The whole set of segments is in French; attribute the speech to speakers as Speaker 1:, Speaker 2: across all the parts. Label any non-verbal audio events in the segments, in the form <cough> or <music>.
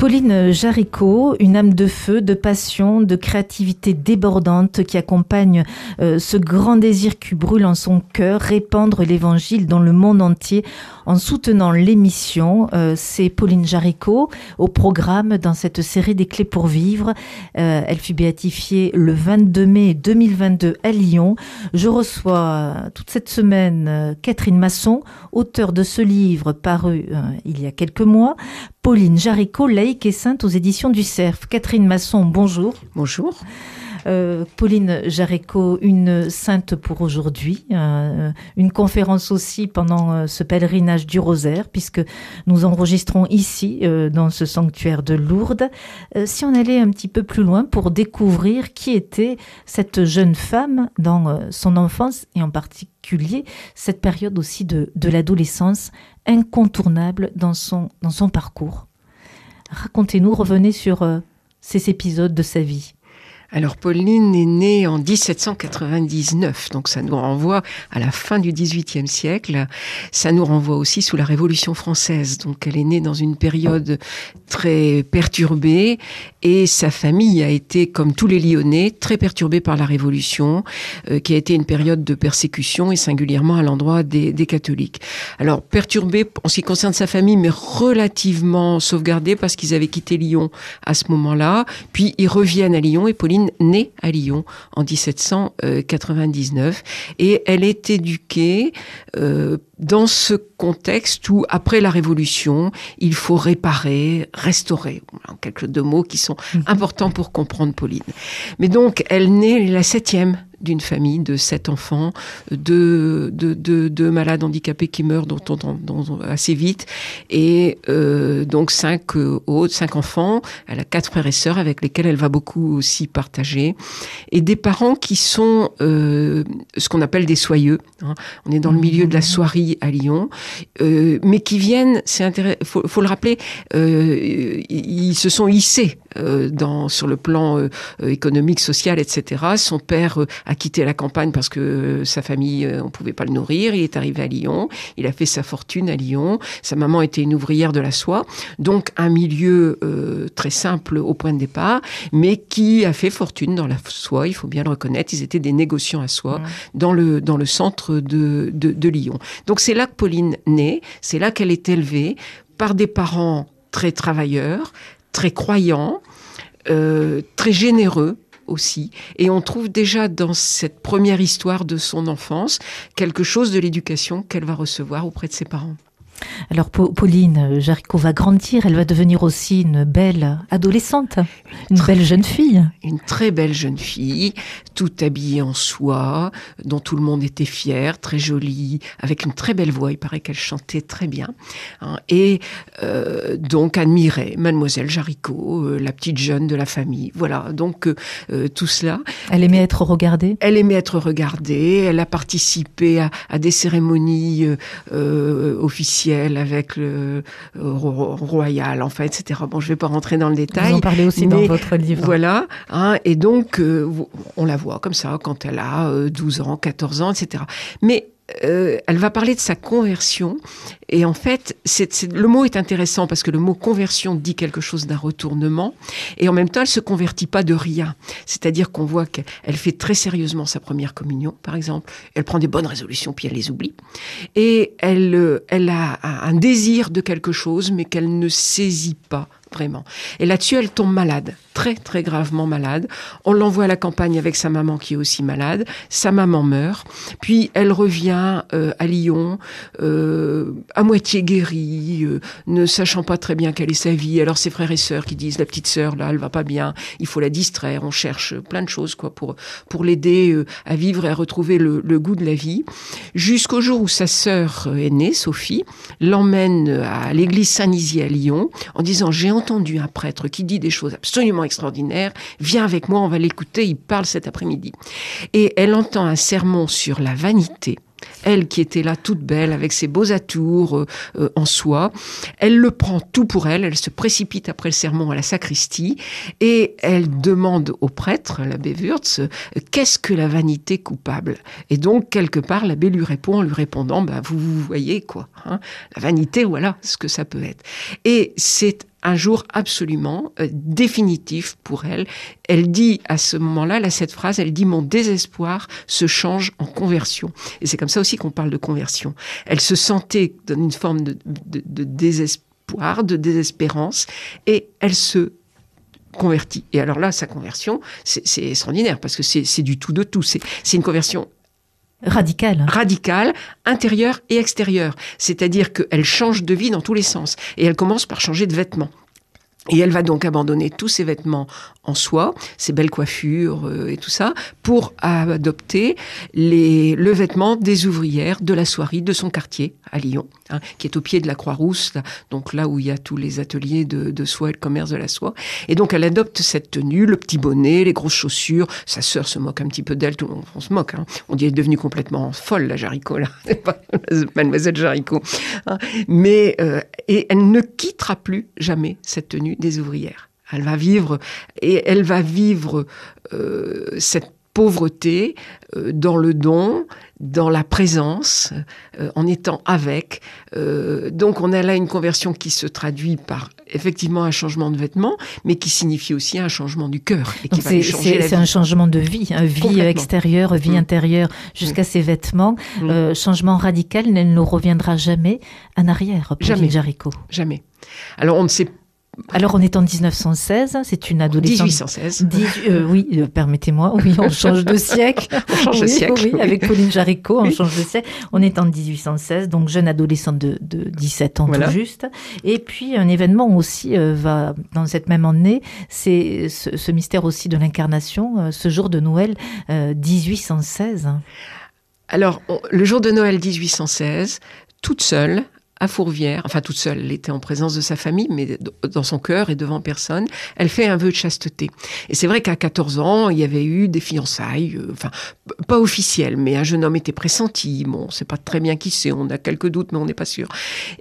Speaker 1: Pauline Jaricot, une âme de feu, de passion, de créativité débordante qui accompagne euh, ce grand désir qui brûle en son cœur, répandre l'évangile dans le monde entier en soutenant l'émission. Euh, c'est Pauline Jaricot au programme dans cette série des clés pour vivre. Euh, elle fut béatifiée le 22 mai 2022 à Lyon. Je reçois toute cette semaine Catherine Masson, auteure de ce livre paru il y a quelques mois, Pauline Jaricot, laïque et sainte aux éditions du Cerf. Catherine Masson, bonjour.
Speaker 2: Bonjour.
Speaker 1: Euh, Pauline Jaricot, une sainte pour aujourd'hui, euh, une conférence aussi pendant euh, ce pèlerinage du rosaire, puisque nous enregistrons ici, dans ce sanctuaire de Lourdes. si on allait un petit peu plus loin pour découvrir qui était cette jeune femme dans son enfance et en particulier cette période aussi de, de l'adolescence incontournable dans son, dans son parcours. Racontez-nous, revenez sur ces épisodes de sa vie.
Speaker 2: Alors Pauline est née en 1799, donc ça nous renvoie à la fin du XVIIIe siècle. Ça nous renvoie aussi sous la Révolution française. Donc elle est née dans une période très perturbée et sa famille a été, comme tous les Lyonnais, très perturbée par la Révolution, euh, qui a été une période de persécution et singulièrement à l'endroit des, des, catholiques. Alors perturbée en ce qui concerne sa famille, mais relativement sauvegardée parce qu'ils avaient quitté Lyon à ce moment-là. Puis ils reviennent à Lyon et Pauline née à Lyon en 1799 et elle est éduquée euh, dans ce contexte où, après la Révolution, il faut réparer, restaurer, en quelques deux mots qui sont mhm. importants pour comprendre Pauline. Mais donc, elle naît la septième d'une famille de sept enfants, deux, de malades handicapés qui meurent dont on, assez vite, et euh, donc cinq euh, autres, cinq enfants. Elle a quatre frères et sœurs avec lesquels elle va beaucoup aussi partager, et des parents qui sont euh, ce qu'on appelle des soyeux. Hein. On est dans le milieu de la soierie à Lyon, euh, mais qui viennent, c'est intéressant, faut, faut, le rappeler, ils se sont hissés dans, sur le plan économique, social, etc. Son père a quitté la campagne parce que sa famille, on pouvait pas le nourrir. Il est arrivé à Lyon, il a fait sa fortune à Lyon. Sa maman était une ouvrière de la soie, donc un milieu très simple au point de départ, mais qui a fait fortune dans la soie. Il faut bien le reconnaître. Ils étaient des négociants à soie dans le dans le centre de, de, de Lyon. Donc c'est là que Pauline naît, c'est là qu'elle est élevée par des parents très travailleurs, très croyants, euh, très généreux Et on trouve déjà dans cette première histoire de son enfance quelque chose de l'éducation qu'elle va recevoir auprès de ses parents.
Speaker 1: Alors Pauline Jaricot va grandir, elle va devenir aussi une belle adolescente, une belle jeune fille.
Speaker 2: Une très belle jeune fille, tout habillée en soie, dont tout le monde était fier, très jolie, avec une très belle voix, il paraît qu'elle chantait très bien, hein, et euh, donc admirait Mademoiselle Jaricot, euh, la petite jeune de la famille. Voilà, donc euh, tout cela.
Speaker 1: Elle aimait être regardée?
Speaker 2: Elle aimait être regardée, elle a participé à, à des cérémonies officielles avec le euh, royal, enfin, etc. Bon, je vais pas rentrer dans le détail.
Speaker 1: Vous en parlez aussi dans votre livre.
Speaker 2: Voilà. Hein, et donc, euh, on la voit comme ça quand elle a 12 euh, ans, 14 ans, etc. Mais euh, elle va parler de sa conversion. Et en fait, le mot est intéressant parce que le mot conversion dit quelque chose d'un retournement. Et en même temps, elle se convertit pas de rien. C'est-à-dire qu'on voit qu'elle fait très sérieusement sa première communion, par exemple. Elle prend des bonnes résolutions, puis elle les oublie. Et elle, euh, elle a un désir de quelque chose, mais qu'elle ne saisit pas vraiment. Et là-dessus, elle tombe malade, très très gravement malade. On l'envoie à la campagne avec sa maman qui est aussi malade. Sa maman meurt, puis elle revient euh, à Lyon, euh, à moitié guérie, euh, ne sachant pas très bien quelle est sa vie. Alors ses frères et sœurs qui disent la petite sœur là, elle va pas bien, il faut la distraire. On cherche plein de choses quoi pour pour l'aider à vivre et à retrouver le, le goût de la vie. Jusqu'au jour où sa sœur aînée, Sophie, l'emmène à l'église Saint-Nizier à Lyon en disant j'ai entendu un prêtre qui dit des choses absolument extraordinaires, viens avec moi, on va l'écouter, il parle cet après-midi. Et elle entend un sermon sur la vanité. Elle qui était là toute belle avec ses beaux atours euh, euh, en soie, elle le prend tout pour elle, elle se précipite après le sermon à la sacristie et elle demande au prêtre, l'abbé Wurtz, qu'est-ce que la vanité coupable? Et donc quelque part l'abbé lui répond en lui répondant, bah, vous, vous voyez quoi, hein, la vanité, voilà ce que ça peut être. Et c'est un jour absolument euh, définitif pour elle. Elle dit à ce moment-là, là, cette phrase, elle dit mon désespoir se change en conversion. Et c'est comme ça aussi qu'on parle de conversion. Elle se sentait dans une forme de désespoir, de désespérance, et elle se convertit. Et alors là, sa conversion, c'est extraordinaire parce que c'est du tout de tout. C'est une conversion
Speaker 1: Radicale.
Speaker 2: Radicale, intérieure et extérieure. C'est-à-dire qu'elle change de vie dans tous les sens. Et elle commence par changer de vêtements. Et elle va donc abandonner tous ses vêtements en soie, ses belles coiffures euh, et tout ça, pour adopter les, le vêtement des ouvrières de la soierie de son quartier à Lyon, hein, qui est au pied de la Croix-Rousse, donc là où il y a tous les ateliers de, de, soie et le commerce de la soie. Et donc elle adopte cette tenue, le petit bonnet, les grosses chaussures. Sa sœur se moque un petit peu d'elle, tout le monde on se moque. Hein. On dit elle est devenue complètement folle, la Jaricot, là. <laughs> Mademoiselle Jaricot. Hein. Mais, euh, et elle ne quittera plus jamais cette tenue des ouvrières. Elle va vivre et elle va vivre euh, cette pauvreté euh, dans le don, dans la présence, euh, en étant avec. donc on a là une conversion qui se traduit par effectivement un changement de vêtements, mais qui signifie aussi un changement du cœur.
Speaker 1: C'est un changement de vie, hein, vie extérieure, vie mm. intérieure, jusqu'à mm. ses vêtements. Mm. changement radical, elle ne reviendra jamais en arrière,
Speaker 2: jamais.
Speaker 1: Jaricot.
Speaker 2: Jamais. Alors on ne sait
Speaker 1: alors on est en 1916, c'est une adolescente.
Speaker 2: 1816.
Speaker 1: Euh, oui, euh, permettez-moi, oui, on <laughs> change de siècle.
Speaker 2: on change de siècle.
Speaker 1: Oui, avec Pauline Jaricot, on change de siècle. On est en 1816, donc jeune adolescente de, 17 ans tout juste. Et puis un événement aussi euh, va dans cette même année, c'est ce, mystère aussi de l'incarnation, ce jour de Noël 1816.
Speaker 2: Alors, le jour de Noël 1816, toute seule, à Fourvière, enfin toute seule, elle était en présence de sa famille, mais dans son cœur et devant personne, elle fait un vœu de chasteté. Et c'est vrai qu'à 14 ans, il y avait eu des fiançailles, euh, enfin pas officielles, mais un jeune homme était pressenti. Bon, on sait pas très bien qui c'est, on a quelques doutes, mais on n'est pas sûr.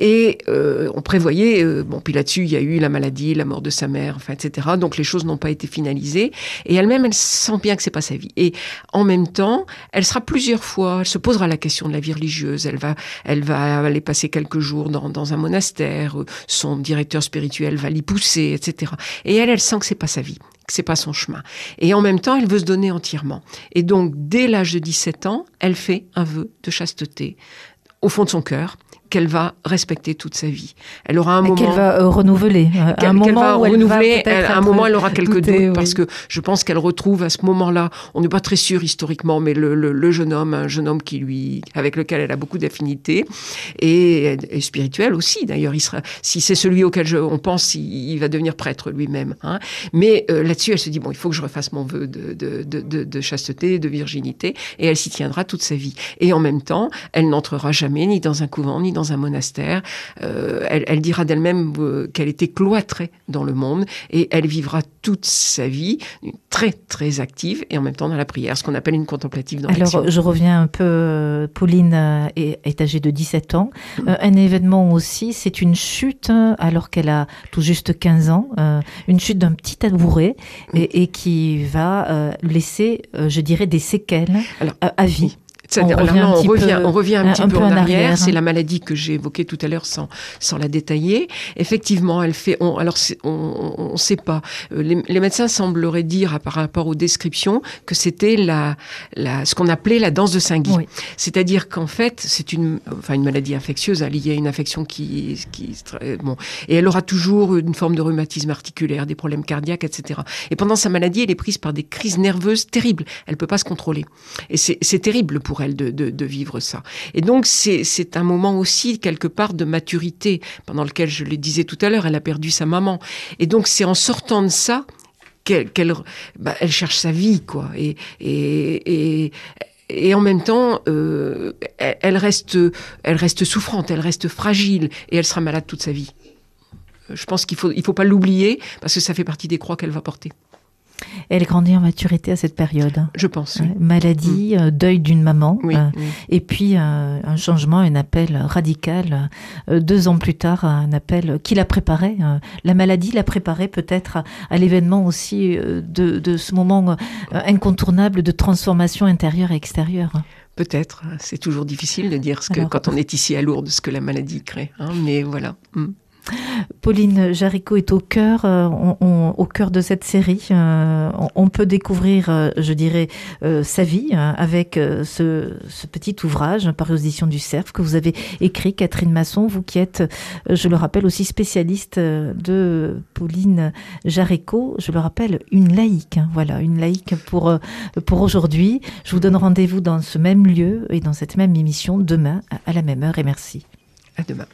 Speaker 2: Et euh, on prévoyait, euh, bon, puis là-dessus, il y a eu la maladie, la mort de sa mère, enfin, etc. Donc les choses n'ont pas été finalisées. Et elle-même, elle sent bien que c'est pas sa vie. Et en même temps, elle sera plusieurs fois, elle se posera la question de la vie religieuse. Elle va, elle va aller passer quelques jour dans, un monastère, euh, son directeur spirituel va l'y pousser, etc. Et elle, elle sent que c'est pas sa vie, que c'est pas son chemin. Et en même temps, elle veut se donner entièrement. Et donc, dès l'âge de 17 ans, elle fait un vœu de chasteté au fond de son cœur qu'elle va respecter toute sa vie. Elle aura un moment
Speaker 1: qu'elle va euh, renouveler.
Speaker 2: Euh, un moment va renouveler. Elle un moment, elle aura quelques doutes parce que je pense qu'elle retrouve à ce moment-là. On n'est pas très sûr historiquement, mais le, le, jeune homme, un jeune homme qui lui, avec lequel elle a beaucoup d'affinités et, et, spirituel aussi. D'ailleurs, il sera, si c'est celui auquel je, on pense, il, va devenir prêtre lui-même. Hein. Mais euh, là-dessus, elle se dit bon, il faut que je refasse mon vœu de, de, de, de chasteté, de virginité, et elle s'y tiendra toute sa vie. Et en même temps, elle n'entrera jamais ni dans un couvent ni dans un monastère. Euh, elle, dira d'elle-même euh, qu'elle était cloîtrée dans le monde et elle vivra toute sa vie très très active et en même temps dans la prière, ce qu'on appelle une contemplative dans
Speaker 1: Alors je reviens un peu, euh, Pauline est, âgée de 17 ans. un événement aussi, c'est une chute alors qu'elle a tout juste 15 ans, une chute d'un petit tabouret et, qui va laisser, je dirais, des séquelles à vie.
Speaker 2: On revient, on, revient, on revient un, petit peu, en arrière. C'est hein. la maladie que j'ai évoquée tout à l'heure sans, sans la détailler. Effectivement, elle fait. On, alors, on ne sait pas. Euh, les, les, médecins sembleraient dire, par rapport aux descriptions, que c'était la, la, ce qu'on appelait la danse de Saint-Guy. C'est-à-dire qu'en fait, c'est une, enfin, une maladie infectieuse hein, liée à une infection qui, qui, bon, et elle aura toujours une forme de rhumatisme articulaire, des problèmes cardiaques, etc. Et pendant sa maladie, elle est prise par des crises nerveuses terribles. Elle peut pas se contrôler. Et c'est terrible pour elle de, vivre ça. Et donc c'est un moment aussi quelque part de maturité pendant lequel je le disais tout à l'heure, elle a perdu sa maman. Et donc c'est en sortant de ça qu'elle bah, elle cherche sa vie quoi. Et, et, et en même temps, euh, elle reste, elle reste souffrante, elle reste fragile, et elle sera malade toute sa vie. Je pense qu'il faut, il faut pas l'oublier parce que ça fait partie des croix qu'elle va porter.
Speaker 1: Elle grandit en maturité à cette période.
Speaker 2: Je pense.
Speaker 1: Maladie, mm. deuil d'une maman,
Speaker 2: oui,
Speaker 1: et puis un changement, un appel radical. deux ans plus tard, un appel qui la préparait. la maladie l'a préparait peut-être à, l'événement aussi de, de, ce moment incontournable de transformation intérieure et extérieure.
Speaker 2: Peut-être, c'est toujours difficile de dire ce que, quand on est ici à Lourdes, ce que la maladie crée. Hein, mais voilà. Mm.
Speaker 1: Pauline Jaricot est au cœur, euh, au cœur de cette série. Euh, on, peut découvrir, euh, je dirais, sa vie avec ce, petit ouvrage par l'édition du CERF que vous avez écrit, Catherine Masson, vous qui êtes, je le rappelle, aussi spécialiste de Pauline Jaricot. Je le rappelle, une laïque. Hein, voilà, une laïque pour pour aujourd'hui. Je vous donne rendez-vous dans ce même lieu et dans cette même émission demain à la même heure. Et merci.
Speaker 2: À demain.